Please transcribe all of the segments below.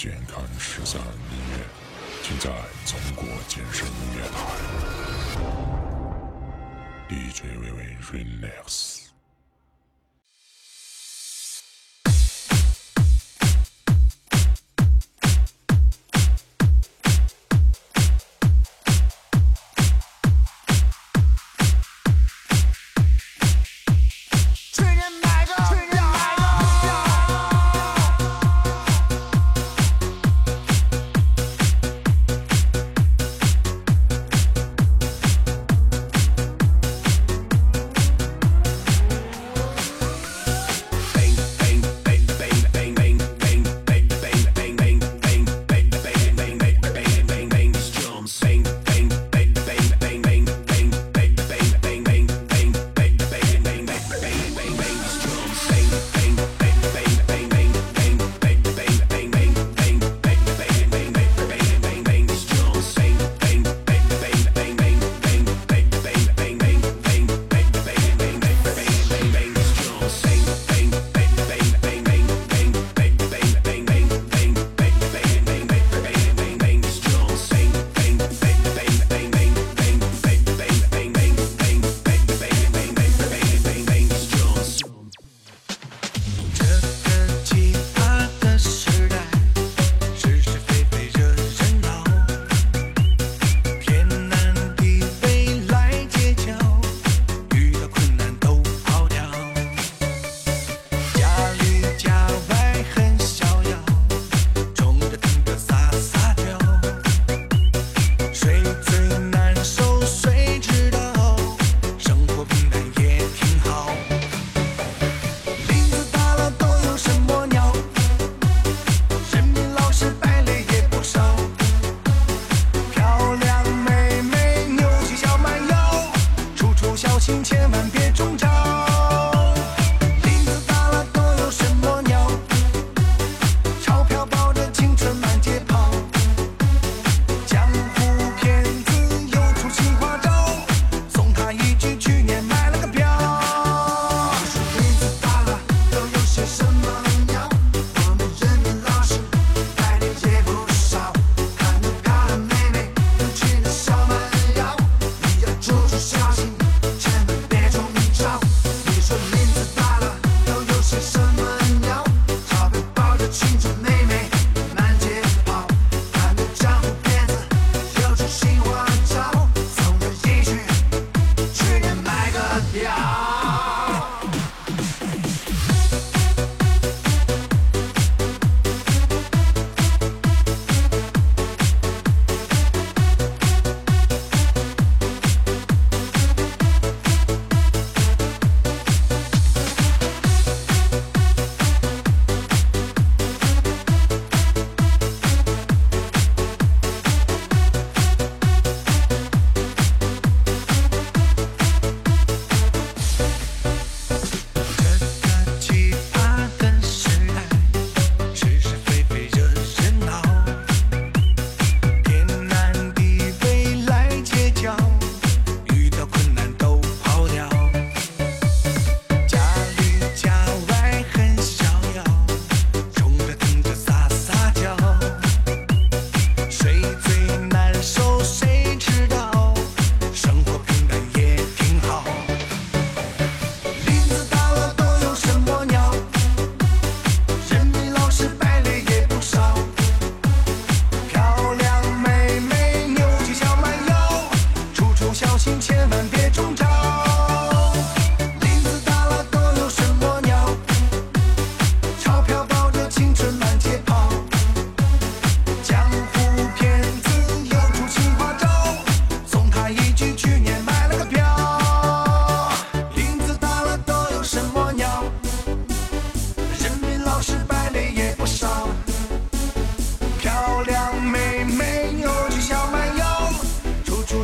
健康十三音乐，尽在中国健身音乐台。DJ 微微 Relax。reaching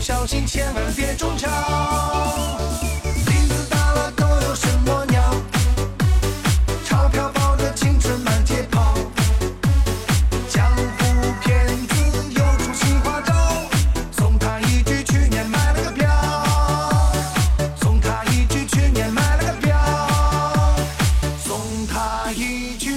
小心千万别中招。林子大了都有什么鸟钞票包的青春满街跑。江湖骗子又出新花招送他一句去年买了个表送他一句去年买了个表送他一句